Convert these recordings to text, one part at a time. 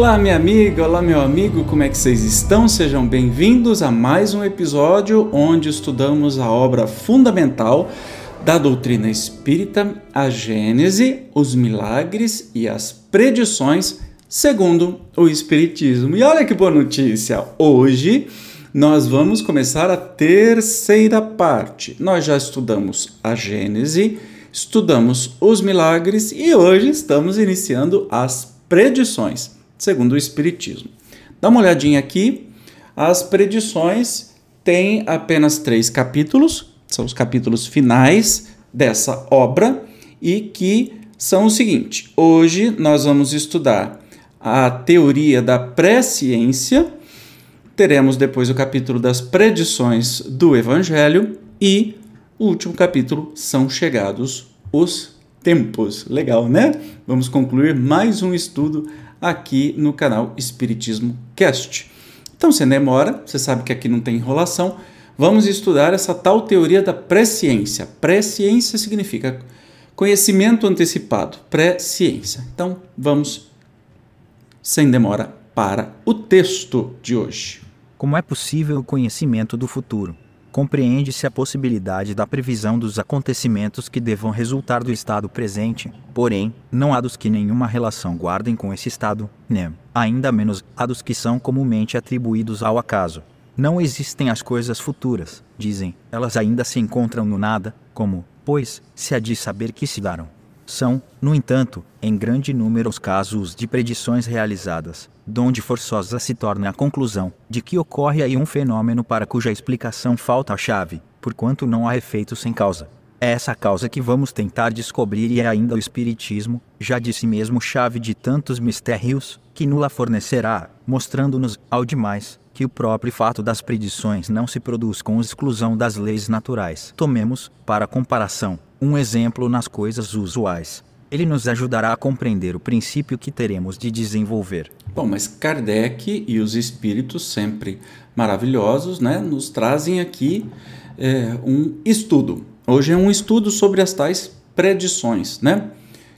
Olá, minha amiga, olá, meu amigo, como é que vocês estão? Sejam bem-vindos a mais um episódio onde estudamos a obra fundamental da doutrina espírita, a Gênese, os milagres e as predições segundo o Espiritismo. E olha que boa notícia! Hoje nós vamos começar a terceira parte. Nós já estudamos a Gênese, estudamos os milagres e hoje estamos iniciando as predições segundo o Espiritismo. Dá uma olhadinha aqui. As predições têm apenas três capítulos, são os capítulos finais dessa obra, e que são o seguinte: hoje nós vamos estudar a teoria da presciência, teremos depois o capítulo das predições do Evangelho e o último capítulo são chegados os tempos. Legal, né? Vamos concluir mais um estudo aqui no canal Espiritismo Cast. Então, sem demora, você sabe que aqui não tem enrolação, vamos estudar essa tal teoria da presciência. Presciência significa conhecimento antecipado, presciência. Então, vamos sem demora para o texto de hoje. Como é possível o conhecimento do futuro? Compreende-se a possibilidade da previsão dos acontecimentos que devam resultar do estado presente, porém, não há dos que nenhuma relação guardem com esse estado, nem, ainda menos, há dos que são comumente atribuídos ao acaso. Não existem as coisas futuras, dizem, elas ainda se encontram no nada, como, pois, se há de saber que se darão. São, no entanto, em grande número os casos de predições realizadas, donde forçosa se torna a conclusão de que ocorre aí um fenômeno para cuja explicação falta a chave, porquanto não há efeito sem causa. É essa causa que vamos tentar descobrir e é ainda o Espiritismo, já de si mesmo chave de tantos mistérios, que nula fornecerá, mostrando-nos, ao demais, que o próprio fato das predições não se produz com exclusão das leis naturais. Tomemos, para comparação, um exemplo nas coisas usuais. Ele nos ajudará a compreender o princípio que teremos de desenvolver. Bom, mas Kardec e os espíritos sempre maravilhosos, né, nos trazem aqui é, um estudo. Hoje é um estudo sobre as tais predições, né,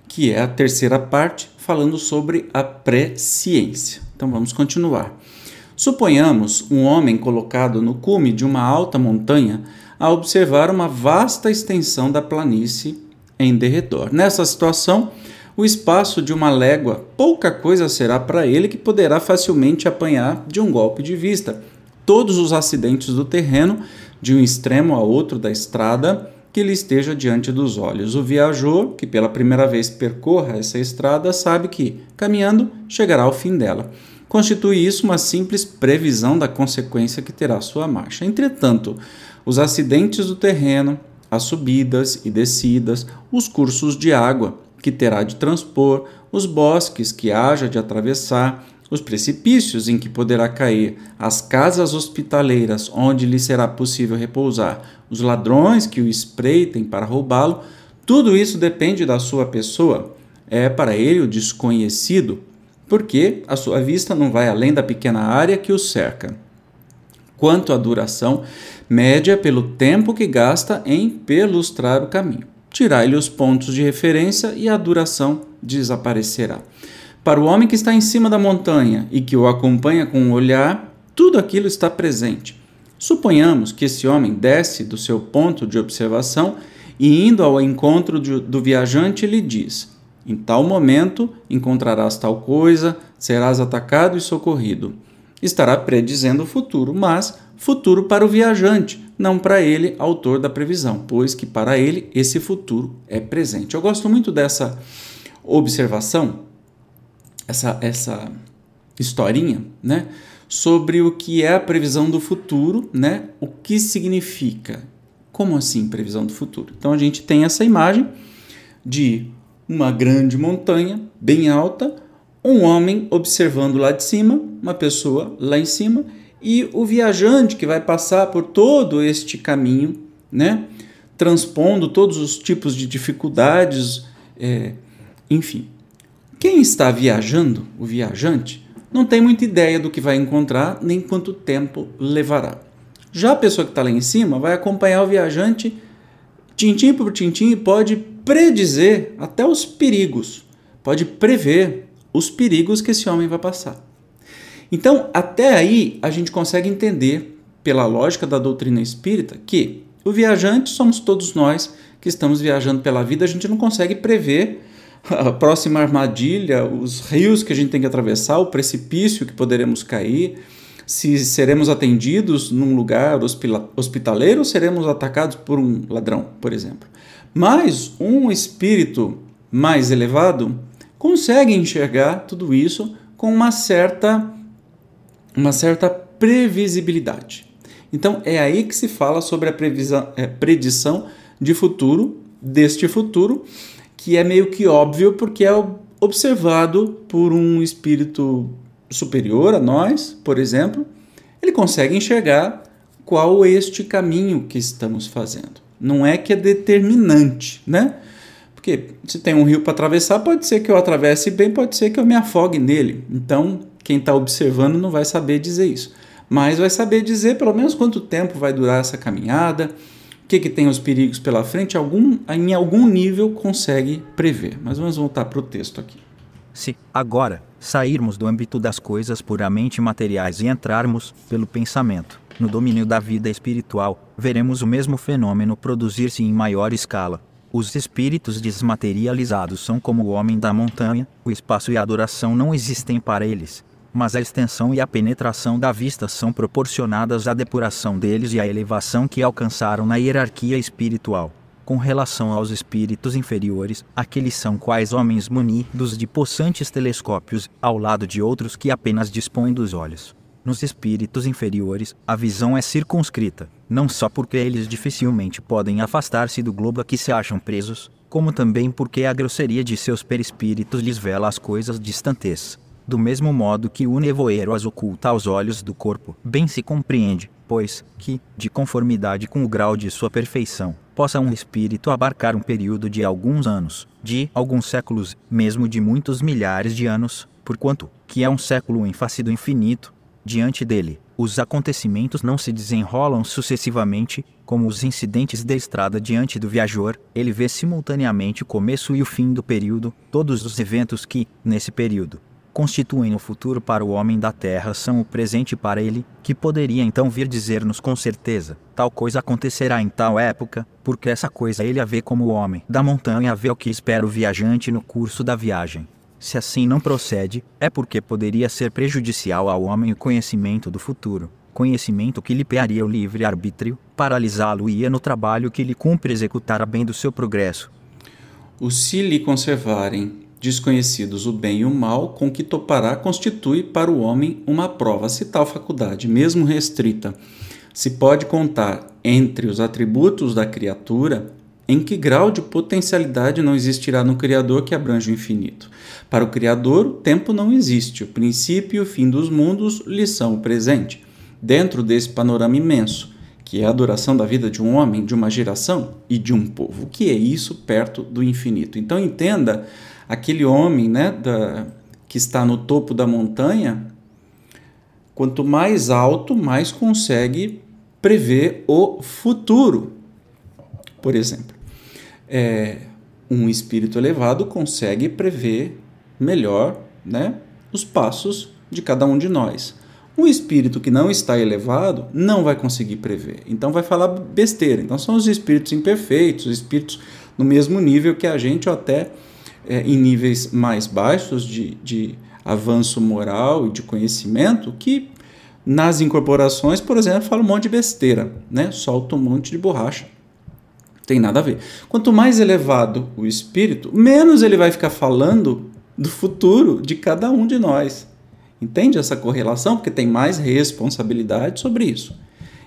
que é a terceira parte falando sobre a presciência. Então vamos continuar. Suponhamos um homem colocado no cume de uma alta montanha a observar uma vasta extensão da planície em derredor. Nessa situação, o espaço de uma légua, pouca coisa será para ele que poderá facilmente apanhar de um golpe de vista todos os acidentes do terreno, de um extremo a outro da estrada, que lhe esteja diante dos olhos. O viajor, que pela primeira vez percorra essa estrada, sabe que, caminhando, chegará ao fim dela. Constitui isso uma simples previsão da consequência que terá sua marcha. Entretanto, os acidentes do terreno, as subidas e descidas, os cursos de água que terá de transpor, os bosques que haja de atravessar, os precipícios em que poderá cair, as casas hospitaleiras onde lhe será possível repousar, os ladrões que o espreitem para roubá-lo, tudo isso depende da sua pessoa. É para ele o desconhecido, porque a sua vista não vai além da pequena área que o cerca. Quanto à duração, média pelo tempo que gasta em perlustrar o caminho. Tirai-lhe os pontos de referência e a duração desaparecerá. Para o homem que está em cima da montanha e que o acompanha com o olhar, tudo aquilo está presente. Suponhamos que esse homem desce do seu ponto de observação e, indo ao encontro do viajante, lhe diz: Em tal momento encontrarás tal coisa, serás atacado e socorrido. Estará predizendo o futuro, mas futuro para o viajante, não para ele, autor da previsão, pois que para ele esse futuro é presente. Eu gosto muito dessa observação, essa, essa historinha, né? Sobre o que é a previsão do futuro, né? O que significa? Como assim previsão do futuro? Então a gente tem essa imagem de uma grande montanha bem alta, um homem observando lá de cima, uma pessoa lá em cima e o viajante que vai passar por todo este caminho, né, transpondo todos os tipos de dificuldades, é, enfim. Quem está viajando, o viajante, não tem muita ideia do que vai encontrar nem quanto tempo levará. Já a pessoa que está lá em cima vai acompanhar o viajante tintim por tintim pode predizer até os perigos, pode prever os perigos que esse homem vai passar. Então, até aí, a gente consegue entender, pela lógica da doutrina espírita, que o viajante somos todos nós que estamos viajando pela vida, a gente não consegue prever a próxima armadilha, os rios que a gente tem que atravessar, o precipício que poderemos cair, se seremos atendidos num lugar hospitaleiro ou seremos atacados por um ladrão, por exemplo. Mas um espírito mais elevado consegue enxergar tudo isso com uma certa uma certa previsibilidade. Então é aí que se fala sobre a previsão, é, predição de futuro deste futuro, que é meio que óbvio porque é observado por um espírito superior a nós, por exemplo, ele consegue enxergar qual este caminho que estamos fazendo. Não é que é determinante, né? Porque se tem um rio para atravessar, pode ser que eu atravesse bem, pode ser que eu me afogue nele. Então, quem está observando não vai saber dizer isso. Mas vai saber dizer pelo menos quanto tempo vai durar essa caminhada, o que, que tem os perigos pela frente, algum, em algum nível consegue prever. Mas vamos voltar para o texto aqui. Se, agora, sairmos do âmbito das coisas puramente materiais e entrarmos, pelo pensamento, no domínio da vida espiritual, veremos o mesmo fenômeno produzir-se em maior escala. Os espíritos desmaterializados são como o homem da montanha, o espaço e a duração não existem para eles, mas a extensão e a penetração da vista são proporcionadas à depuração deles e à elevação que alcançaram na hierarquia espiritual com relação aos espíritos inferiores, aqueles são quais homens munidos de possantes telescópios, ao lado de outros que apenas dispõem dos olhos. Nos espíritos inferiores, a visão é circunscrita, não só porque eles dificilmente podem afastar-se do globo a que se acham presos, como também porque a grosseria de seus perispíritos lhes vela as coisas distantes. Do mesmo modo que o nevoeiro as oculta aos olhos do corpo, bem se compreende, pois, que, de conformidade com o grau de sua perfeição, possa um espírito abarcar um período de alguns anos, de alguns séculos, mesmo de muitos milhares de anos, porquanto, que é um século em face do infinito, diante dele, os acontecimentos não se desenrolam sucessivamente, como os incidentes da estrada diante do viajor, ele vê simultaneamente o começo e o fim do período, todos os eventos que, nesse período, constituem o futuro para o homem da terra são o presente para ele, que poderia então vir dizer-nos com certeza: tal coisa acontecerá em tal época, porque essa coisa ele a vê como o homem da montanha vê o que espera o viajante no curso da viagem. Se assim não procede, é porque poderia ser prejudicial ao homem o conhecimento do futuro, conhecimento que lhe pearia o livre-arbítrio, paralisá-lo-ia no trabalho que lhe cumpre executar a bem do seu progresso. Os se lhe conservarem desconhecidos o bem e o mal, com que topará constitui para o homem uma prova, se tal faculdade, mesmo restrita, se pode contar entre os atributos da criatura, em que grau de potencialidade não existirá no Criador que abrange o infinito? Para o Criador, o tempo não existe, o princípio e o fim dos mundos lhe são o presente. Dentro desse panorama imenso, que é a duração da vida de um homem, de uma geração e de um povo, o que é isso perto do infinito? Então entenda aquele homem né, da, que está no topo da montanha, quanto mais alto, mais consegue prever o futuro. Por exemplo, é, um espírito elevado consegue prever melhor né, os passos de cada um de nós. Um espírito que não está elevado não vai conseguir prever, então vai falar besteira. Então são os espíritos imperfeitos, os espíritos no mesmo nível que a gente ou até é, em níveis mais baixos de, de avanço moral e de conhecimento que nas incorporações, por exemplo, fala um monte de besteira, né? solta um monte de borracha. Tem nada a ver. Quanto mais elevado o espírito, menos ele vai ficar falando do futuro de cada um de nós. Entende essa correlação? Porque tem mais responsabilidade sobre isso.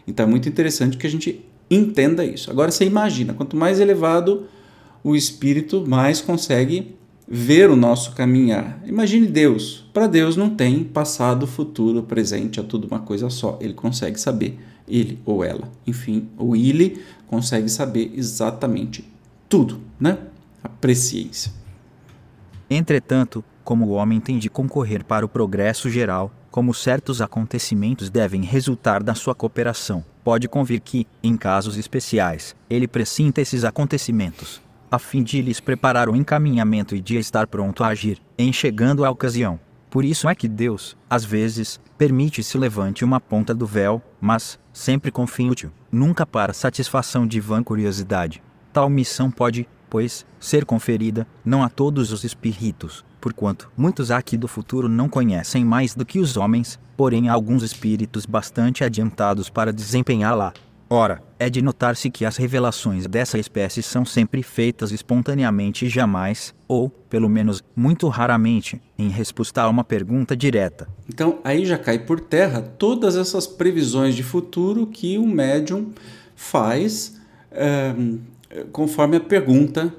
Então é muito interessante que a gente entenda isso. Agora você imagina, quanto mais elevado o espírito mais consegue ver o nosso caminhar. Imagine Deus. Para Deus não tem passado, futuro, presente, é tudo uma coisa só. Ele consegue saber, ele ou ela, enfim, ou ele consegue saber exatamente tudo, né? A presciência. Entretanto, como o homem tem de concorrer para o progresso geral, como certos acontecimentos devem resultar da sua cooperação, pode convir que, em casos especiais, ele pressinta esses acontecimentos, a fim de lhes preparar o encaminhamento e de estar pronto a agir, em chegando a ocasião. Por isso é que Deus, às vezes, permite se levante uma ponta do véu, mas, sempre com fim útil, nunca para satisfação de vã curiosidade. Tal missão pode, pois, ser conferida, não a todos os espíritos, porquanto muitos aqui do futuro não conhecem mais do que os homens, porém há alguns espíritos bastante adiantados para desempenhá-la. Ora, é de notar-se que as revelações dessa espécie são sempre feitas espontaneamente e jamais, ou, pelo menos, muito raramente, em resposta a uma pergunta direta. Então, aí já cai por terra todas essas previsões de futuro que o médium faz é, conforme a pergunta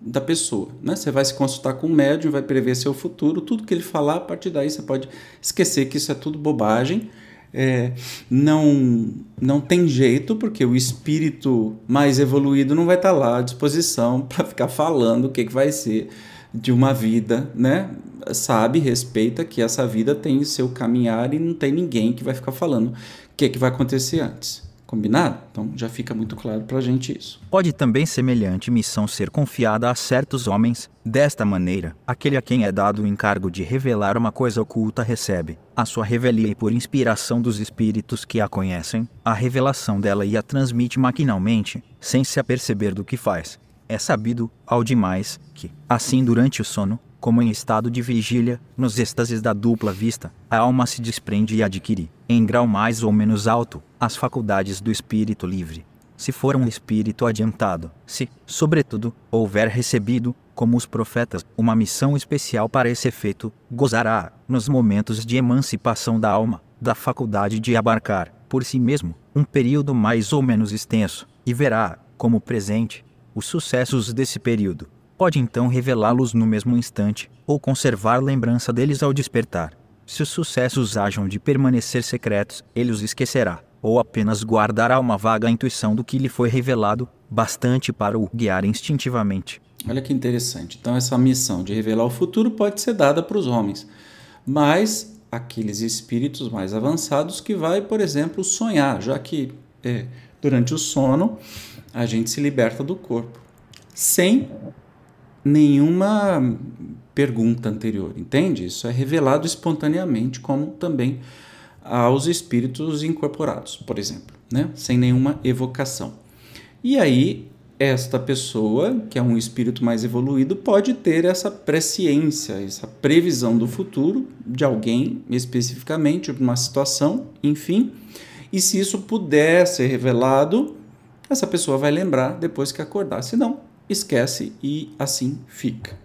da pessoa. Né? Você vai se consultar com o médium, vai prever seu futuro, tudo que ele falar, a partir daí você pode esquecer que isso é tudo bobagem é, não, não tem jeito, porque o espírito mais evoluído não vai estar lá à disposição para ficar falando o que, que vai ser de uma vida, né? Sabe, respeita que essa vida tem o seu caminhar e não tem ninguém que vai ficar falando o que, que vai acontecer antes. Combinado? Então já fica muito claro para a gente isso. Pode também semelhante missão ser confiada a certos homens. Desta maneira, aquele a quem é dado o encargo de revelar uma coisa oculta recebe a sua revelia e por inspiração dos espíritos que a conhecem, a revelação dela e a transmite maquinalmente, sem se aperceber do que faz. É sabido, ao demais, que, assim durante o sono, como em estado de vigília, nos êxtases da dupla vista, a alma se desprende e adquire, em grau mais ou menos alto, as faculdades do espírito livre. Se for um espírito adiantado, se, sobretudo, houver recebido, como os profetas, uma missão especial para esse efeito, gozará, nos momentos de emancipação da alma, da faculdade de abarcar, por si mesmo, um período mais ou menos extenso, e verá, como presente, os sucessos desse período, pode então revelá-los no mesmo instante, ou conservar lembrança deles ao despertar. Se os sucessos hajam de permanecer secretos, ele os esquecerá, ou apenas guardará uma vaga intuição do que lhe foi revelado, bastante para o guiar instintivamente. Olha que interessante. Então, essa missão de revelar o futuro pode ser dada para os homens, mas aqueles espíritos mais avançados que vai, por exemplo, sonhar, já que é, durante o sono a gente se liberta do corpo, sem nenhuma pergunta anterior, entende? Isso é revelado espontaneamente, como também aos espíritos incorporados, por exemplo, né? sem nenhuma evocação. E aí, esta pessoa, que é um espírito mais evoluído, pode ter essa presciência, essa previsão do futuro de alguém especificamente, de uma situação, enfim. E se isso puder ser revelado, essa pessoa vai lembrar depois que acordar. Se não, esquece e assim fica.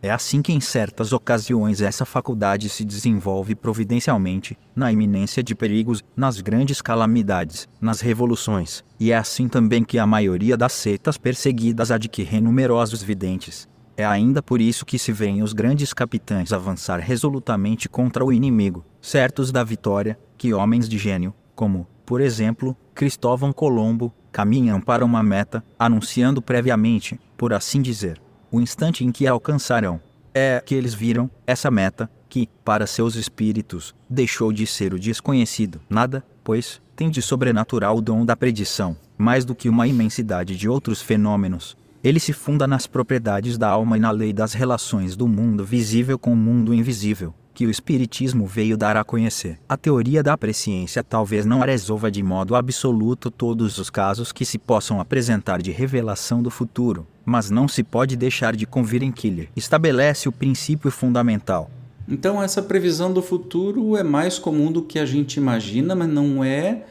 É assim que, em certas ocasiões, essa faculdade se desenvolve providencialmente, na iminência de perigos, nas grandes calamidades, nas revoluções, e é assim também que a maioria das seitas perseguidas adquirem numerosos videntes. É ainda por isso que se veem os grandes capitães avançar resolutamente contra o inimigo, certos da vitória, que homens de gênio, como, por exemplo, Cristóvão Colombo, caminham para uma meta, anunciando previamente, por assim dizer, o instante em que a alcançarão. É que eles viram essa meta, que, para seus espíritos, deixou de ser o desconhecido. Nada, pois, tem de sobrenatural o dom da predição, mais do que uma imensidade de outros fenômenos. Ele se funda nas propriedades da alma e na lei das relações do mundo visível com o mundo invisível que o Espiritismo veio dar a conhecer. A teoria da presciência talvez não resolva de modo absoluto todos os casos que se possam apresentar de revelação do futuro, mas não se pode deixar de convir em que estabelece o princípio fundamental. Então, essa previsão do futuro é mais comum do que a gente imagina, mas não é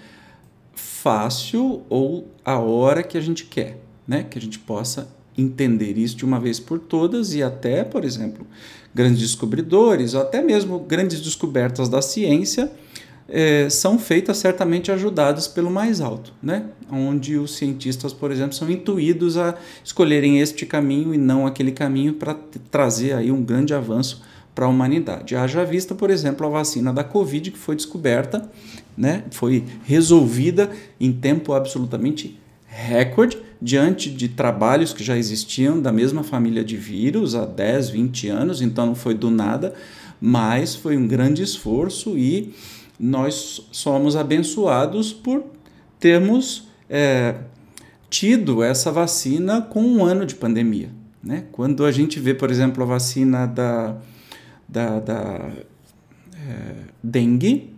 fácil ou a hora que a gente quer, né? Que a gente possa entender isso de uma vez por todas e até, por exemplo, grandes descobridores, ou até mesmo grandes descobertas da ciência, é, são feitas certamente ajudadas pelo mais alto, né? onde os cientistas, por exemplo, são intuídos a escolherem este caminho e não aquele caminho para trazer aí um grande avanço para a humanidade. Haja vista, por exemplo, a vacina da Covid que foi descoberta, né? foi resolvida em tempo absolutamente recorde diante de trabalhos que já existiam da mesma família de vírus há 10, 20 anos, então não foi do nada, mas foi um grande esforço e nós somos abençoados por termos é, tido essa vacina com um ano de pandemia. Né? Quando a gente vê, por exemplo, a vacina da, da, da é, dengue,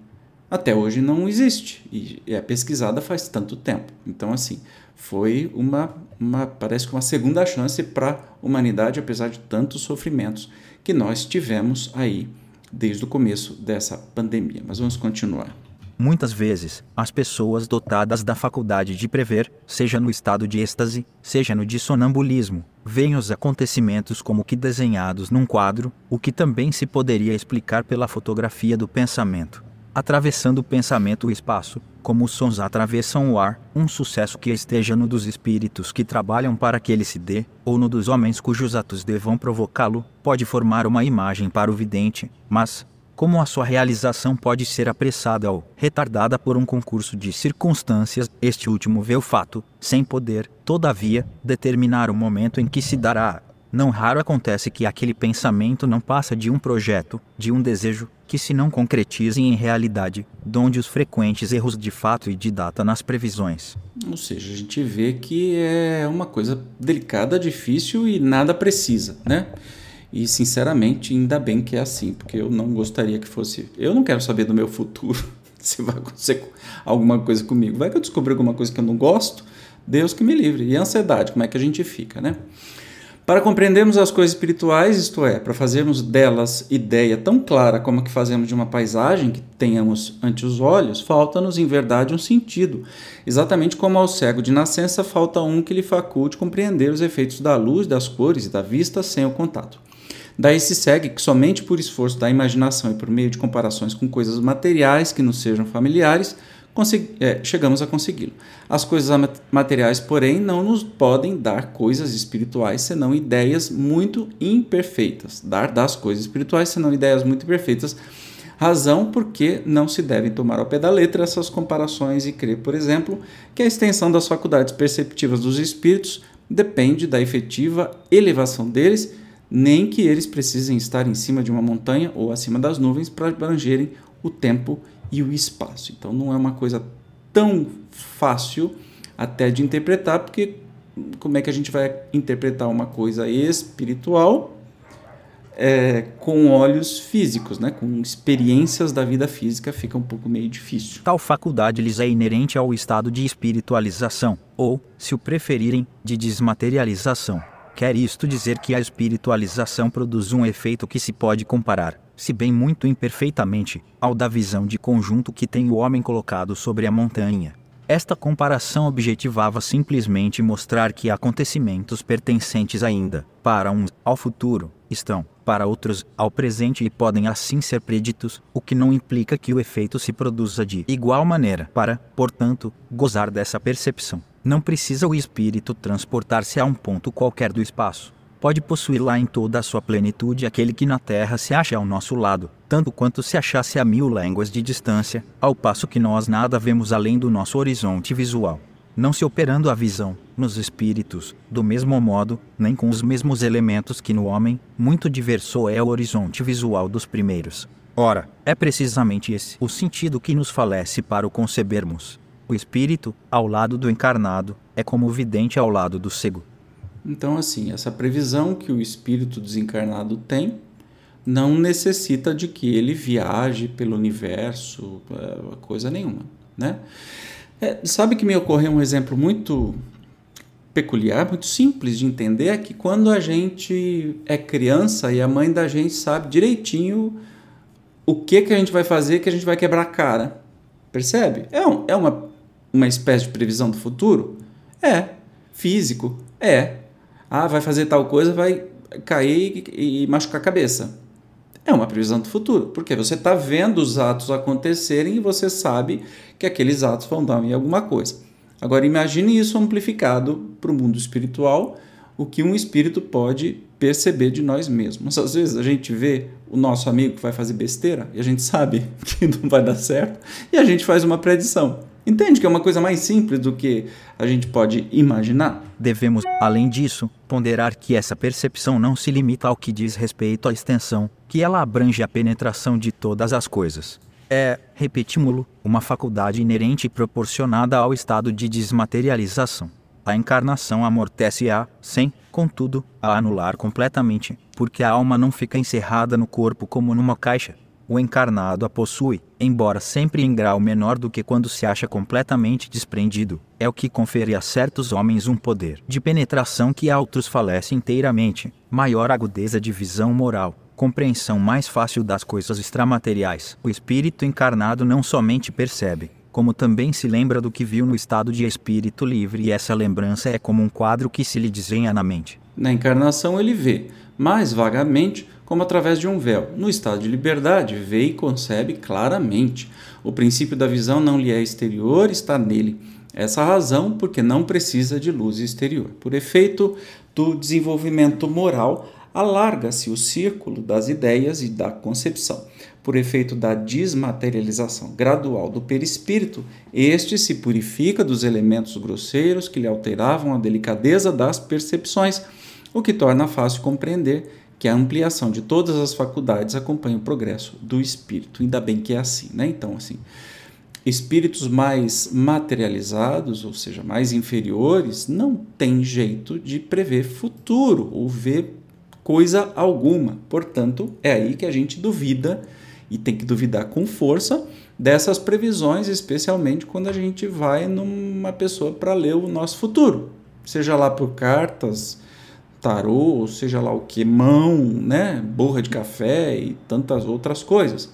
até hoje não existe e é pesquisada faz tanto tempo. Então, assim, foi uma, uma parece que uma segunda chance para a humanidade, apesar de tantos sofrimentos que nós tivemos aí desde o começo dessa pandemia. Mas vamos continuar. Muitas vezes, as pessoas dotadas da faculdade de prever, seja no estado de êxtase, seja no de sonambulismo, veem os acontecimentos como que desenhados num quadro, o que também se poderia explicar pela fotografia do pensamento. Atravessando o pensamento o espaço, como os sons atravessam o ar, um sucesso que esteja no dos espíritos que trabalham para que ele se dê, ou no dos homens cujos atos devam provocá-lo, pode formar uma imagem para o vidente, mas, como a sua realização pode ser apressada ou retardada por um concurso de circunstâncias, este último vê o fato, sem poder, todavia, determinar o momento em que se dará. Não raro acontece que aquele pensamento não passa de um projeto, de um desejo, que se não concretize em realidade, donde os frequentes erros de fato e de data nas previsões. Ou seja, a gente vê que é uma coisa delicada, difícil e nada precisa, né? E sinceramente, ainda bem que é assim, porque eu não gostaria que fosse. Eu não quero saber do meu futuro, se vai acontecer alguma coisa comigo. Vai que eu descobri alguma coisa que eu não gosto, Deus que me livre. E a ansiedade, como é que a gente fica, né? Para compreendermos as coisas espirituais, isto é, para fazermos delas ideia tão clara como a que fazemos de uma paisagem que tenhamos ante os olhos, falta-nos em verdade um sentido, exatamente como ao cego de nascença falta um que lhe faculte compreender os efeitos da luz, das cores e da vista sem o contato. Daí se segue que somente por esforço da imaginação e por meio de comparações com coisas materiais que nos sejam familiares, é, chegamos a consegui-lo. As coisas materiais, porém, não nos podem dar coisas espirituais senão ideias muito imperfeitas. Dar das coisas espirituais senão ideias muito imperfeitas. Razão porque não se devem tomar ao pé da letra essas comparações e crer, por exemplo, que a extensão das faculdades perceptivas dos espíritos depende da efetiva elevação deles nem que eles precisem estar em cima de uma montanha ou acima das nuvens para abrangerem o tempo e o espaço. Então não é uma coisa tão fácil até de interpretar, porque como é que a gente vai interpretar uma coisa espiritual é, com olhos físicos, né? com experiências da vida física, fica um pouco meio difícil. Tal faculdade lhes é inerente ao estado de espiritualização, ou, se o preferirem, de desmaterialização. Quer isto dizer que a espiritualização produz um efeito que se pode comparar, se bem muito imperfeitamente, ao da visão de conjunto que tem o homem colocado sobre a montanha. Esta comparação objetivava simplesmente mostrar que acontecimentos pertencentes ainda, para uns, ao futuro, estão, para outros, ao presente e podem assim ser preditos, o que não implica que o efeito se produza de igual maneira, para, portanto, gozar dessa percepção. Não precisa o espírito transportar-se a um ponto qualquer do espaço. Pode possuir lá em toda a sua plenitude aquele que na Terra se acha ao nosso lado, tanto quanto se achasse a mil léguas de distância, ao passo que nós nada vemos além do nosso horizonte visual. Não se operando a visão, nos espíritos, do mesmo modo, nem com os mesmos elementos que no homem, muito diverso é o horizonte visual dos primeiros. Ora, é precisamente esse o sentido que nos falece para o concebermos. O espírito, ao lado do encarnado, é como o vidente ao lado do cego. Então, assim, essa previsão que o espírito desencarnado tem não necessita de que ele viaje pelo universo, é, coisa nenhuma, né? É, sabe que me ocorreu um exemplo muito peculiar, muito simples de entender, é que quando a gente é criança e a mãe da gente sabe direitinho o que, que a gente vai fazer que a gente vai quebrar a cara. Percebe? É, um, é uma uma espécie de previsão do futuro? É. Físico? É. Ah, vai fazer tal coisa, vai cair e, machucar a cabeça. É uma previsão do futuro, porque você está vendo os atos acontecerem e você sabe que aqueles atos vão dar em alguma coisa. Agora imagine isso amplificado para o mundo espiritual, o que um espírito pode perceber de nós mesmos. Às vezes a gente vê o nosso amigo que vai fazer besteira e a gente sabe que não vai dar certo e a gente faz uma predição. Entende que é uma coisa mais simples do que a gente pode imaginar? Devemos, além disso, ponderar que essa percepção não se limita ao que diz respeito à extensão, que ela abrange a penetração de todas as coisas. É, repetimos-lo, uma faculdade inerente e proporcionada ao estado de desmaterialização. A encarnação amortece-a, sem, contudo, a anular completamente, porque a alma não fica encerrada no corpo como numa caixa. O encarnado a possui, embora sempre em grau menor do que quando se acha completamente desprendido. É o que confere a certos homens um poder de penetração que a outros falece inteiramente, maior agudeza de visão moral, compreensão mais fácil das coisas extramateriais. O espírito encarnado não somente percebe, como também se lembra do que viu no estado de espírito livre, e essa lembrança é como um quadro que se lhe desenha na mente. Na encarnação ele vê, mais vagamente, como através de um véu. No estado de liberdade, vê e concebe claramente. O princípio da visão não lhe é exterior, está nele. Essa razão porque não precisa de luz exterior. Por efeito do desenvolvimento moral, alarga-se o círculo das ideias e da concepção. Por efeito da desmaterialização gradual do perispírito, este se purifica dos elementos grosseiros que lhe alteravam a delicadeza das percepções, o que torna fácil compreender que a ampliação de todas as faculdades acompanha o progresso do espírito. Ainda bem que é assim, né? Então, assim, espíritos mais materializados, ou seja, mais inferiores, não têm jeito de prever futuro ou ver coisa alguma. Portanto, é aí que a gente duvida e tem que duvidar com força dessas previsões, especialmente quando a gente vai numa pessoa para ler o nosso futuro, seja lá por cartas, tarô, seja lá o que, mão, né, borra de café e tantas outras coisas.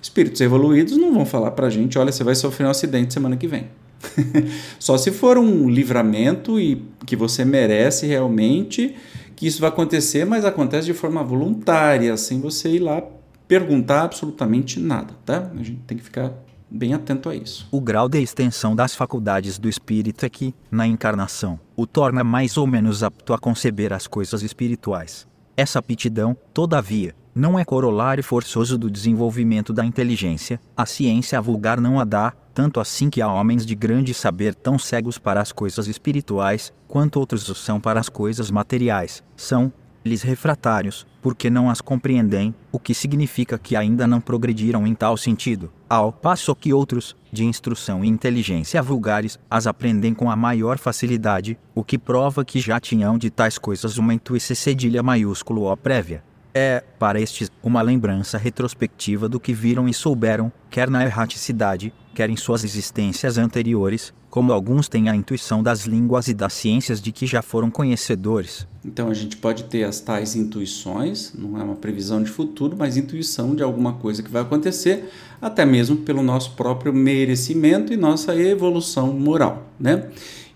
Espíritos evoluídos não vão falar para a gente, olha, você vai sofrer um acidente semana que vem. Só se for um livramento e que você merece realmente que isso vai acontecer, mas acontece de forma voluntária, sem você ir lá perguntar absolutamente nada, tá? A gente tem que ficar bem atento a isso. O grau de extensão das faculdades do espírito é que, na encarnação, o torna mais ou menos apto a conceber as coisas espirituais. Essa aptidão, todavia, não é corolário forçoso do desenvolvimento da inteligência, a ciência vulgar não a dá, tanto assim que há homens de grande saber tão cegos para as coisas espirituais, quanto outros o são para as coisas materiais. São, lhes refratários, porque não as compreendem, o que significa que ainda não progrediram em tal sentido, ao passo que outros, de instrução e inteligência vulgares, as aprendem com a maior facilidade, o que prova que já tinham de tais coisas uma intuição cedilha maiúsculo ó prévia. É, para estes, uma lembrança retrospectiva do que viram e souberam, quer na erraticidade, quer em suas existências anteriores, como alguns têm a intuição das línguas e das ciências de que já foram conhecedores. Então a gente pode ter as tais intuições, não é uma previsão de futuro, mas intuição de alguma coisa que vai acontecer, até mesmo pelo nosso próprio merecimento e nossa evolução moral, né?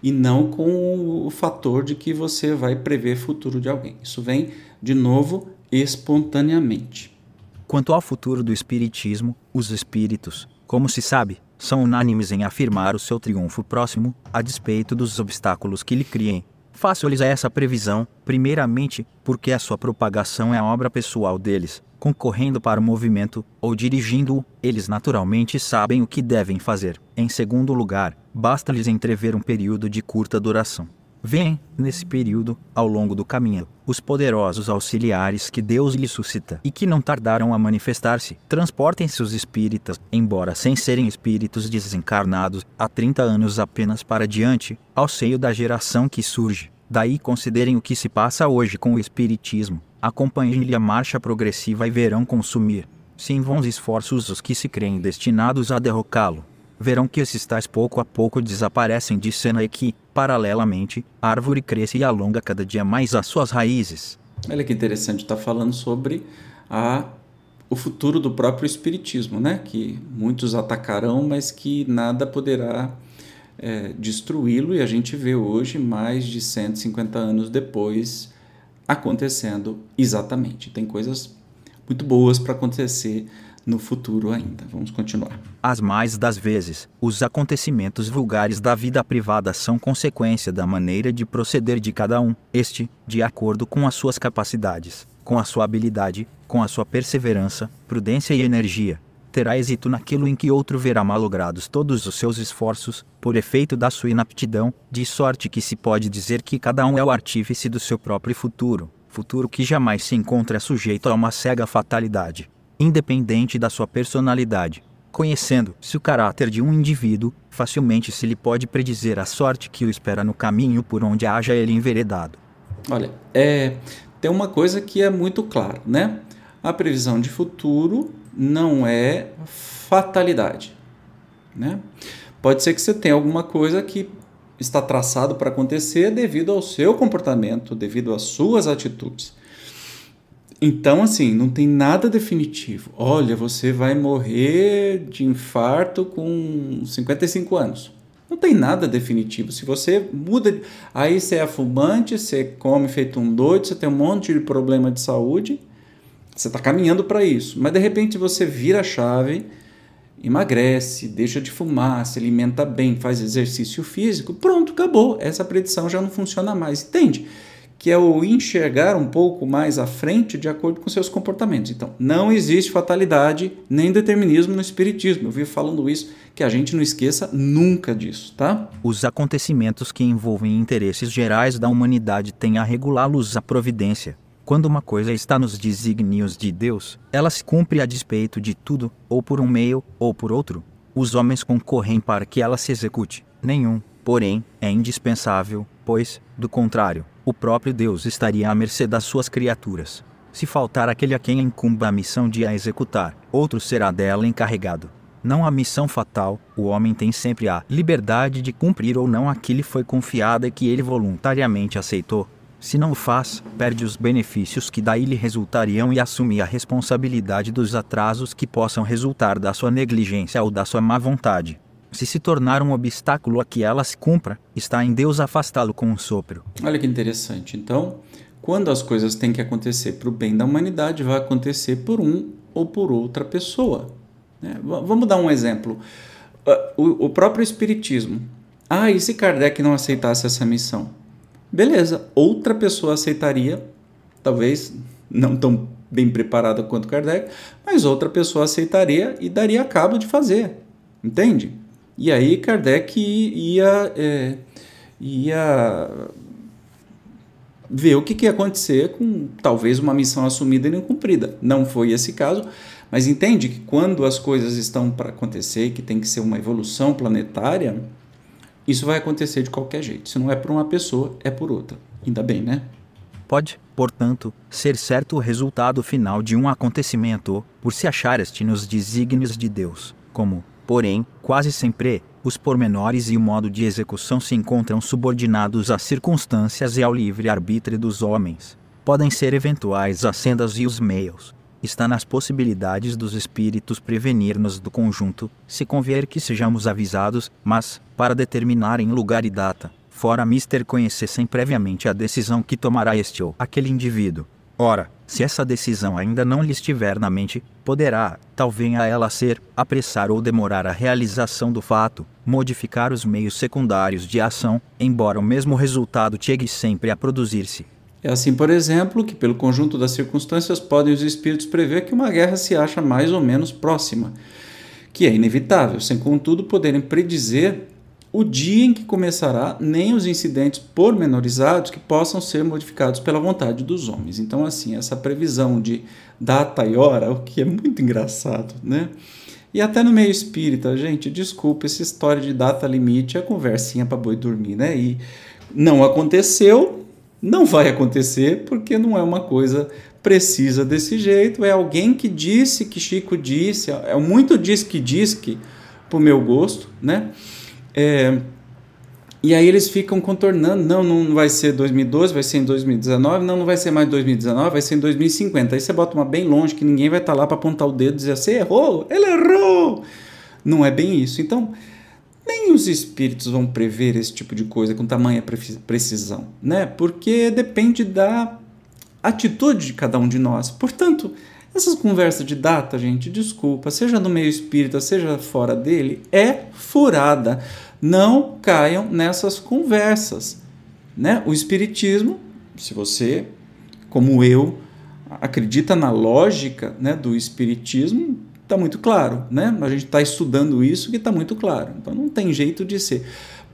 E não com o fator de que você vai prever futuro de alguém. Isso vem, de novo, espontaneamente. Quanto ao futuro do Espiritismo, os espíritos, como se sabe, são unânimes em afirmar o seu triunfo próximo, a despeito dos obstáculos que lhe criem. Faço-lhes essa previsão, primeiramente, porque a sua propagação é obra pessoal deles, concorrendo para o movimento, ou dirigindo-o, eles naturalmente sabem o que devem fazer. Em segundo lugar, basta-lhes entrever um período de curta duração. Vêm, nesse período, ao longo do caminho, os poderosos auxiliares que Deus lhe suscita e que não tardaram a manifestar-se. Transportem-se os espíritas, embora sem serem espíritos desencarnados, há 30 anos apenas para diante, ao seio da geração que surge. Daí considerem o que se passa hoje com o espiritismo, acompanhem-lhe a marcha progressiva e verão consumir, sem vãos esforços os que se creem destinados a derrocá-lo verão que esses tais pouco a pouco desaparecem de cena e que, paralelamente, a árvore cresce e alonga cada dia mais as suas raízes. Olha que interessante, está falando sobre a, o futuro do próprio Espiritismo, né? que muitos atacarão, mas que nada poderá é, destruí-lo, e a gente vê hoje, mais de 150 anos depois, acontecendo exatamente. Tem coisas muito boas para acontecer no futuro ainda. Vamos continuar. As mais das vezes, os acontecimentos vulgares da vida privada são consequência da maneira de proceder de cada um, este, de acordo com as suas capacidades, com a sua habilidade, com a sua perseverança, prudência e energia. Terá êxito naquilo em que outro verá malogrados todos os seus esforços, por efeito da sua inaptidão, de sorte que se pode dizer que cada um é o artífice do seu próprio futuro, futuro que jamais se encontra sujeito a uma cega fatalidade independente da sua personalidade. Conhecendo-se o caráter de um indivíduo, facilmente se lhe pode predizer a sorte que o espera no caminho por onde haja ele enveredado. Olha, é, tem uma coisa que é muito clara, né? A previsão de futuro não é fatalidade, né? Pode ser que você tenha alguma coisa que está traçado para acontecer devido ao seu comportamento, devido às suas atitudes. Então, assim, não tem nada definitivo. Olha, você vai morrer de infarto com 55 anos. Não tem nada definitivo. Se você muda, aí você é fumante, você come feito um doido, você tem um monte de problema de saúde, você está caminhando para isso. Mas de repente você vira a chave, emagrece, deixa de fumar, se alimenta bem, faz exercício físico, pronto, acabou. Essa predição já não funciona mais, entende? Que é o enxergar um pouco mais à frente de acordo com seus comportamentos. Então, não existe fatalidade nem determinismo no espiritismo. Eu vi falando isso, que a gente não esqueça nunca disso, tá? Os acontecimentos que envolvem interesses gerais da humanidade têm a regulá-los a providência. Quando uma coisa está nos desígnios de Deus, ela se cumpre a despeito de tudo, ou por um meio, ou por outro. Os homens concorrem para que ela se execute. Nenhum, porém, é indispensável, pois, do contrário, o próprio Deus estaria à mercê das suas criaturas. Se faltar aquele a quem incumba a missão de a executar, outro será dela encarregado. Não a missão fatal, o homem tem sempre a liberdade de cumprir ou não a que lhe foi confiada e que ele voluntariamente aceitou. Se não o faz, perde os benefícios que daí lhe resultariam e assume a responsabilidade dos atrasos que possam resultar da sua negligência ou da sua má vontade se se tornar um obstáculo a que ela se cumpra, está em Deus afastá-lo com um sopro. Olha que interessante. Então, quando as coisas têm que acontecer para o bem da humanidade, vai acontecer por um ou por outra pessoa. Né? Vamos dar um exemplo. Ah, o, próprio Espiritismo. Ah, e se Kardec não aceitasse essa missão? Beleza, outra pessoa aceitaria, talvez não tão bem preparada quanto Kardec, mas outra pessoa aceitaria e daria cabo de fazer. Entende? E aí Kardec ia, é, ia ver o que, que ia acontecer com talvez uma missão assumida e não cumprida. Não foi esse caso, mas entende que quando as coisas estão para acontecer, que tem que ser uma evolução planetária, isso vai acontecer de qualquer jeito. Se não é por uma pessoa, é por outra. Ainda bem, né? Pode, portanto, ser certo o resultado final de um acontecimento, por se achar este nos desígnios de Deus, como Porém, quase sempre, os pormenores e o modo de execução se encontram subordinados às circunstâncias e ao livre-arbítrio dos homens. Podem ser eventuais as sendas e os meios. Está nas possibilidades dos espíritos prevenir-nos do conjunto, se convier que sejamos avisados, mas, para determinarem lugar e data, fora mister conhecessem previamente a decisão que tomará este ou aquele indivíduo. Ora, se essa decisão ainda não lhe estiver na mente, poderá, talvez a ela ser, apressar ou demorar a realização do fato, modificar os meios secundários de ação, embora o mesmo resultado chegue sempre a produzir-se. É assim, por exemplo, que pelo conjunto das circunstâncias podem os espíritos prever que uma guerra se acha mais ou menos próxima, que é inevitável, sem contudo poderem predizer o dia em que começará, nem os incidentes pormenorizados que possam ser modificados pela vontade dos homens. Então, assim, essa previsão de data e hora, o que é muito engraçado, né? E até no meio espírita, gente, desculpa, essa história de data limite é conversinha para boi dormir, né? E não aconteceu, não vai acontecer, porque não é uma coisa precisa desse jeito. É alguém que disse que Chico disse, é muito diz que diz que, pro meu gosto, né? É, e aí eles ficam contornando, não, não vai ser 2012, vai ser em 2019, não, não vai ser mais 2019, vai ser em 2050. Aí você bota uma bem longe que ninguém vai estar tá lá para apontar o dedo e dizer, você errou, ele errou. Não é bem isso. Então, nem os espíritos vão prever esse tipo de coisa com tamanha precisão, né? Porque depende da atitude de cada um de nós. Portanto, essas conversas de data, gente, desculpa, seja no meio espírita, seja fora dele, é furada. Não caiam nessas conversas. Né? O espiritismo, se você, como eu, acredita na lógica né, do espiritismo, está muito claro. Né? A gente está estudando isso que está muito claro. Então não tem jeito de ser.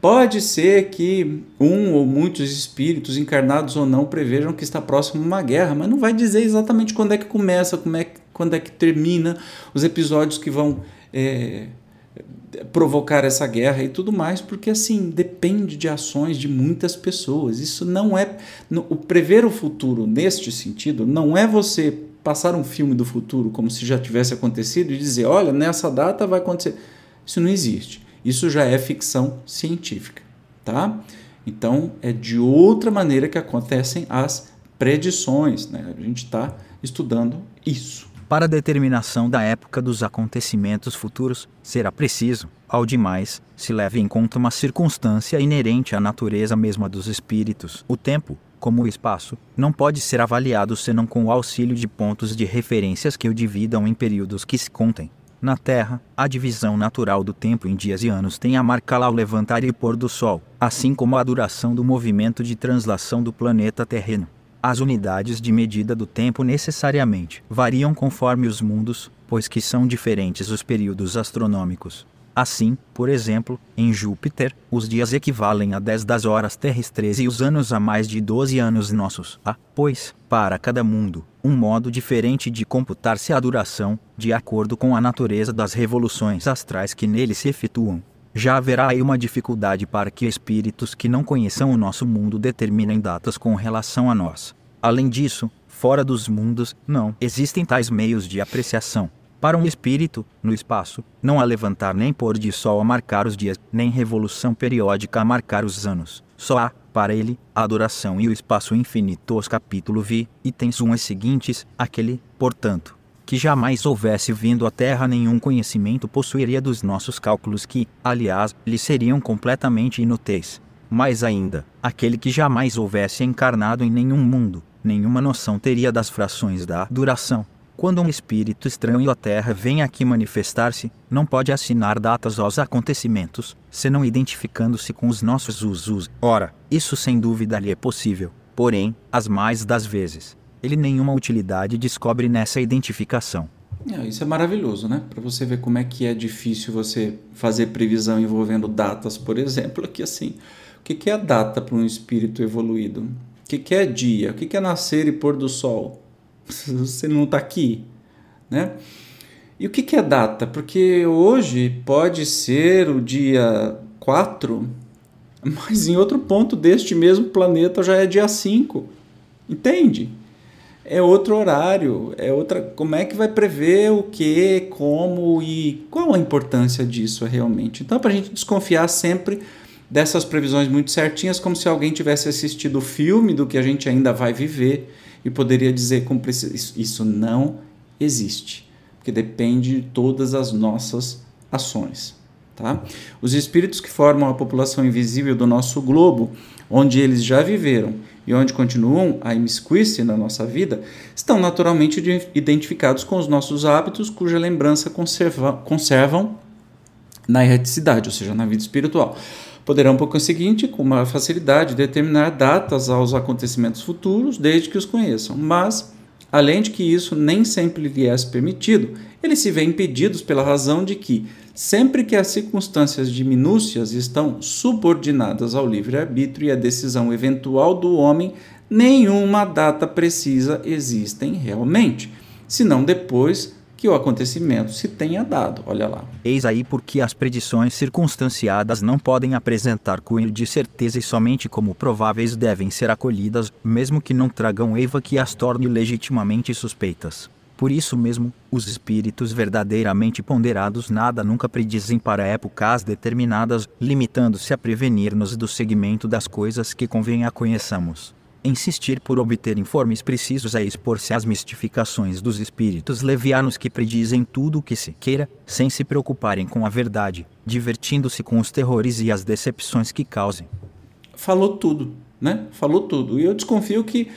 Pode ser que um ou muitos espíritos, encarnados ou não, prevejam que está próximo uma guerra, mas não vai dizer exatamente quando é que começa, como é, quando é que termina, os episódios que vão é, provocar essa guerra e tudo mais, porque assim depende de ações de muitas pessoas. Isso não é no, o prever o futuro neste sentido não é você passar um filme do futuro como se já tivesse acontecido e dizer, olha, nessa data vai acontecer. Isso não existe. Isso já é ficção científica, tá? Então é de outra maneira que acontecem as predições, né? A gente está estudando isso. Para a determinação da época dos acontecimentos futuros, será preciso, ao demais, se leve em conta uma circunstância inerente à natureza mesma dos espíritos. O tempo, como o espaço, não pode ser avaliado senão com o auxílio de pontos de referências que o dividam em períodos que se contem. Na Terra, a divisão natural do tempo em dias e anos tem a marca lá o levantar e pôr do Sol, assim como a duração do movimento de translação do planeta terreno. As unidades de medida do tempo necessariamente variam conforme os mundos, pois que são diferentes os períodos astronômicos. Assim, por exemplo, em Júpiter, os dias equivalem a 10 das horas terrestres e os anos a mais de 12 anos nossos. Há, pois, para cada mundo, um modo diferente de computar-se a duração, de acordo com a natureza das revoluções astrais que nele se efetuam. Já haverá aí uma dificuldade para que espíritos que não conheçam o nosso mundo determinem datas com relação a nós. Além disso, fora dos mundos, não existem tais meios de apreciação. Para um espírito, no espaço, não há levantar nem pôr de sol a marcar os dias, nem revolução periódica a marcar os anos. Só há, para ele, a adoração e o espaço infinito. Os capítulo vi, itens 1 e seguintes, aquele, portanto, que jamais houvesse vindo à Terra nenhum conhecimento possuiria dos nossos cálculos que, aliás, lhe seriam completamente inúteis. Mais ainda, aquele que jamais houvesse encarnado em nenhum mundo, nenhuma noção teria das frações da duração, quando um espírito estranho à Terra vem aqui manifestar-se, não pode assinar datas aos acontecimentos, senão identificando-se com os nossos usos. Ora, isso sem dúvida lhe é possível, porém, as mais das vezes, ele nenhuma utilidade descobre nessa identificação. É, isso é maravilhoso, né? Para você ver como é que é difícil você fazer previsão envolvendo datas, por exemplo, que assim, o que é data para um espírito evoluído? O que é dia? O que é nascer e pôr do sol? você não está aqui, né? E o que, que é data? Porque hoje pode ser o dia 4, mas em outro ponto deste mesmo planeta já é dia 5. Entende? É outro horário, é outra. Como é que vai prever o que, como e qual a importância disso realmente? Então, para a gente desconfiar sempre dessas previsões muito certinhas, como se alguém tivesse assistido o filme do que a gente ainda vai viver e poderia dizer com precisão: isso não existe, porque depende de todas as nossas ações. Tá? Os espíritos que formam a população invisível do nosso globo, onde eles já viveram e onde continuam a imiscuir-se na nossa vida, estão naturalmente identificados com os nossos hábitos, cuja lembrança conserva, conservam na erraticidade, ou seja, na vida espiritual poderão, por conseguinte, com maior facilidade, determinar datas aos acontecimentos futuros, desde que os conheçam. Mas, além de que isso nem sempre lhe é permitido, eles se veem impedidos pela razão de que, sempre que as circunstâncias de minúcias estão subordinadas ao livre-arbítrio e à decisão eventual do homem, nenhuma data precisa existem realmente, senão depois que o acontecimento se tenha dado. Olha lá. Eis aí porque as predições circunstanciadas não podem apresentar cunho de certeza e somente como prováveis devem ser acolhidas, mesmo que não tragam Eva que as torne legitimamente suspeitas. Por isso mesmo, os espíritos verdadeiramente ponderados nada nunca predizem para épocas determinadas, limitando-se a prevenir-nos do segmento das coisas que convém a conheçamos. Insistir por obter informes precisos é expor-se às mistificações dos espíritos levianos que predizem tudo o que se queira, sem se preocuparem com a verdade, divertindo-se com os terrores e as decepções que causem. Falou tudo, né? Falou tudo. E eu desconfio que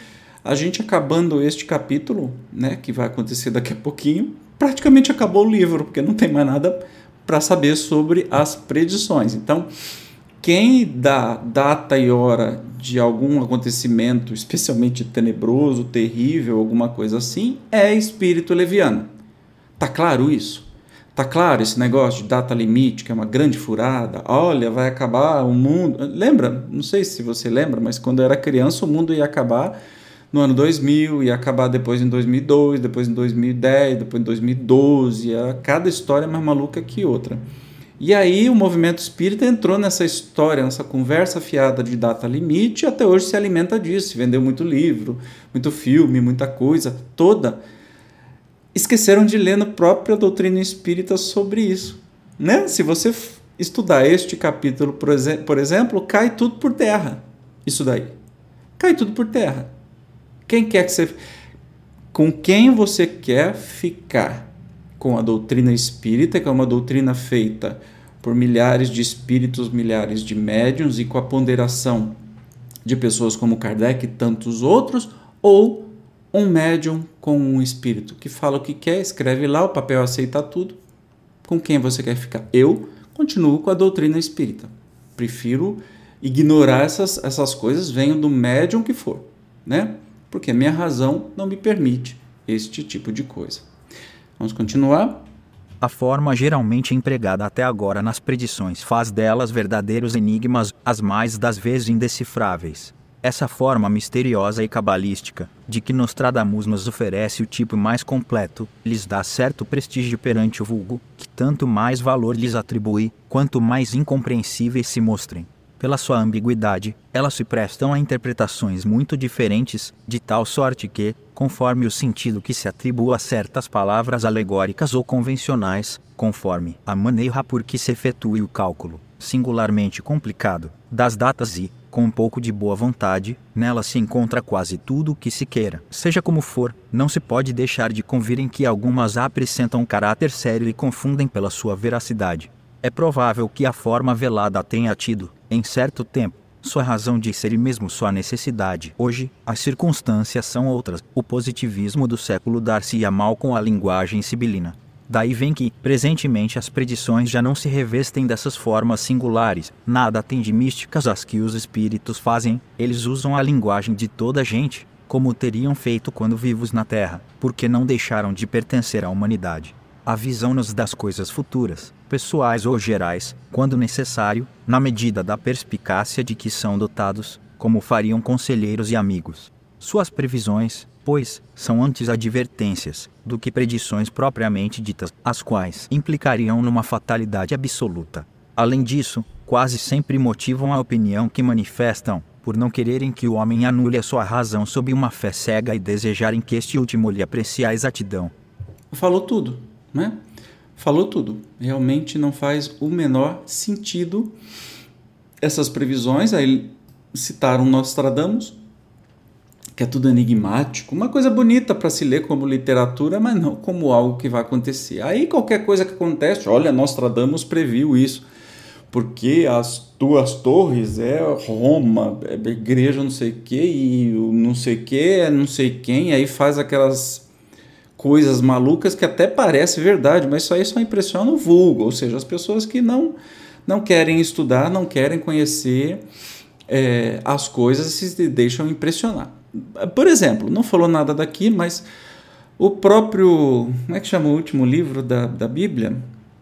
a gente acabando este capítulo, né, que vai acontecer daqui a pouquinho, praticamente acabou o livro, porque não tem mais nada para saber sobre as predições. Então, quem dá data e hora de algum acontecimento especialmente tenebroso, terrível, alguma coisa assim, é espírito leviano. Tá claro isso? Tá claro esse negócio de data limite, que é uma grande furada? Olha, vai acabar o mundo. Lembra? Não sei se você lembra, mas quando eu era criança o mundo ia acabar no ano 2000 e acabar depois em 2002, depois em 2010, depois em 2012. Cada história é mais maluca que outra. E aí o movimento espírita entrou nessa história, nessa conversa fiada de data limite e até hoje se alimenta disso. Vendeu muito livro, muito filme, muita coisa toda. Esqueceram de ler na própria doutrina espírita sobre isso. Né? Se você estudar este capítulo, por exemplo, cai tudo por terra. Isso daí. Cai tudo por terra. Quem quer que você. Com quem você quer ficar? Com a doutrina espírita, que é uma doutrina feita por milhares de espíritos, milhares de médiums e com a ponderação de pessoas como Kardec e tantos outros, ou um médium com um espírito que fala o que quer, escreve lá, o papel aceita tudo. Com quem você quer ficar? Eu continuo com a doutrina espírita. Prefiro ignorar essas, essas coisas, venham do médium que for, né? Porque a minha razão não me permite este tipo de coisa. Vamos continuar. A forma geralmente empregada até agora nas predições faz delas verdadeiros enigmas, as mais das vezes indecifráveis. Essa forma misteriosa e cabalística, de que Nostradamus nos oferece o tipo mais completo, lhes dá certo prestígio perante o vulgo, que tanto mais valor lhes atribui, quanto mais incompreensíveis se mostrem. Pela sua ambiguidade, elas se prestam a interpretações muito diferentes, de tal sorte que, conforme o sentido que se atribua a certas palavras alegóricas ou convencionais, conforme a maneira por que se efetue o cálculo, singularmente complicado, das datas e, com um pouco de boa vontade, nela se encontra quase tudo o que se queira. Seja como for, não se pode deixar de convir em que algumas apresentam um caráter sério e confundem pela sua veracidade. É provável que a forma velada tenha tido, em certo tempo, sua razão de ser e mesmo sua necessidade. Hoje, as circunstâncias são outras. O positivismo do século dar-se-ia mal com a linguagem sibilina. Daí vem que, presentemente, as predições já não se revestem dessas formas singulares. Nada tem de místicas as que os espíritos fazem. Eles usam a linguagem de toda a gente, como teriam feito quando vivos na Terra, porque não deixaram de pertencer à humanidade avisam-nos das coisas futuras, pessoais ou gerais, quando necessário, na medida da perspicácia de que são dotados, como fariam conselheiros e amigos. Suas previsões, pois, são antes advertências do que predições propriamente ditas, as quais implicariam numa fatalidade absoluta. Além disso, quase sempre motivam a opinião que manifestam, por não quererem que o homem anule a sua razão sob uma fé cega e desejarem que este último lhe aprecie a exatidão. Falou tudo né? Falou tudo. Realmente não faz o menor sentido essas previsões. Aí citaram Nostradamus, que é tudo enigmático, uma coisa bonita para se ler como literatura, mas não como algo que vai acontecer. Aí qualquer coisa que acontece, olha, Nostradamus previu isso, porque as duas torres é Roma, é igreja não sei o que, e não sei o que é não sei quem, aí faz aquelas coisas malucas que até parece verdade, mas isso aí só impressiona o vulgo, ou seja, as pessoas que não, não querem estudar, não querem conhecer é, as coisas se deixam impressionar. Por exemplo, não falou nada daqui, mas o próprio. Como é que chama o último livro da, da Bíblia?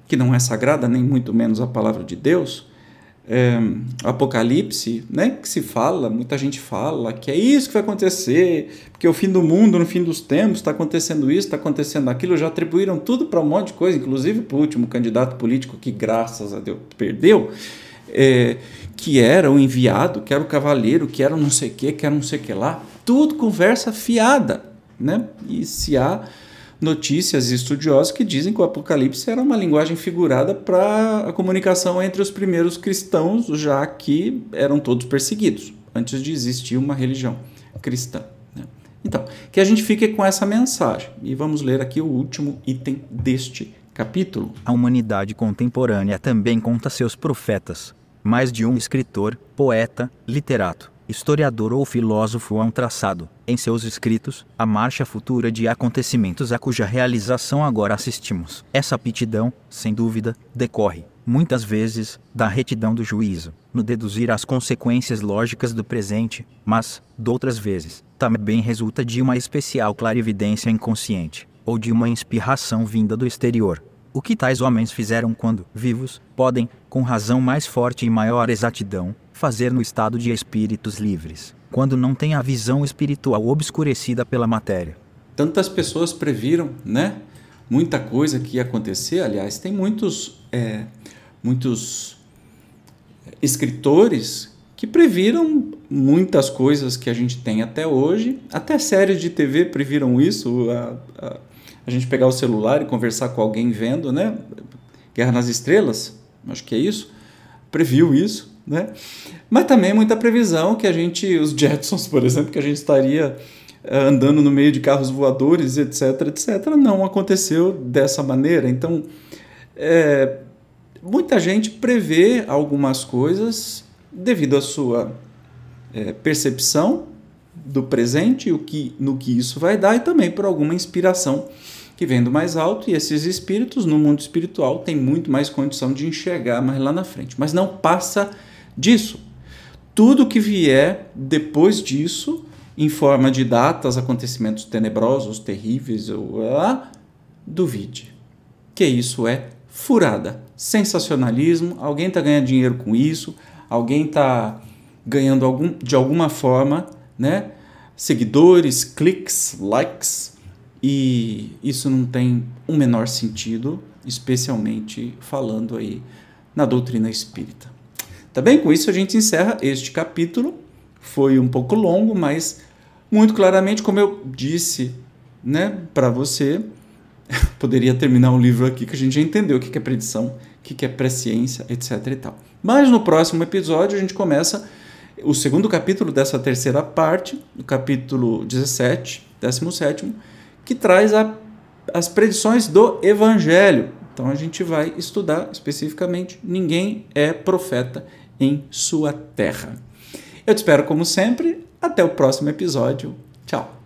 Que não é sagrada, nem muito menos a palavra de Deus é, Apocalipse, né, que se fala, muita gente fala que é isso que vai acontecer, porque o fim do mundo, no fim dos tempos, está acontecendo isso, está acontecendo aquilo, já atribuíram tudo para um monte de coisa, inclusive para o último candidato político que, graças a Deus, perdeu, é, que era o enviado, que era o cavaleiro, que era não sei o que, que era não sei o que lá, tudo conversa fiada, né? E se há notícias e estudiosos que dizem que o Apocalipse era uma linguagem figurada para a comunicação entre os primeiros cristãos, já que eram todos perseguidos, antes de existir uma religião cristã. Né? Então, que a gente fique com essa mensagem. E vamos ler aqui o último item deste capítulo. A humanidade contemporânea também conta seus profetas, mais de um escritor, poeta, literato historiador ou filósofo há um traçado, em seus escritos, a marcha futura de acontecimentos a cuja realização agora assistimos. Essa aptidão, sem dúvida, decorre, muitas vezes, da retidão do juízo, no deduzir as consequências lógicas do presente, mas, doutras vezes, também resulta de uma especial clarividência inconsciente, ou de uma inspiração vinda do exterior. O que tais homens fizeram quando, vivos, podem, com razão mais forte e maior exatidão, fazer no estado de espíritos livres, quando não tem a visão espiritual obscurecida pela matéria. Tantas pessoas previram, né? Muita coisa que ia acontecer. Aliás, tem muitos, é, muitos escritores que previram muitas coisas que a gente tem até hoje. Até séries de TV previram isso. A, a, a gente pegar o celular e conversar com alguém vendo, né? Guerra nas Estrelas, acho que é isso. Previu isso, né? Mas também muita previsão que a gente, os Jetsons, por exemplo, que a gente estaria eh, andando no meio de carros voadores, etc, etc, não aconteceu dessa maneira. Então, é, muita gente prevê algumas coisas devido à sua é, percepção do presente, o que, no que isso vai dar, e também por alguma inspiração que vem do mais alto, e esses espíritos no mundo espiritual têm muito mais condição de enxergar mais lá na frente. Mas não passa disso. Tudo que vier depois disso em forma de datas, acontecimentos tenebrosos, terríveis, ah, duvide. Que isso é furada, sensacionalismo, alguém está ganhando dinheiro com isso, alguém está ganhando algum, de alguma forma, né? Seguidores, cliques, likes, e isso não tem o um menor sentido, especialmente falando aí na doutrina espírita. Tá bem? Com isso a gente encerra este capítulo. Foi um pouco longo, mas muito claramente, como eu disse né, para você, poderia terminar um livro aqui que a gente já entendeu o que é predição, o que é presciência, etc. e tal. Mas no próximo episódio a gente começa o segundo capítulo dessa terceira parte, o capítulo 17, 17, que traz a, as predições do Evangelho. Então a gente vai estudar especificamente: ninguém é profeta em sua terra. Eu te espero como sempre, até o próximo episódio. Tchau!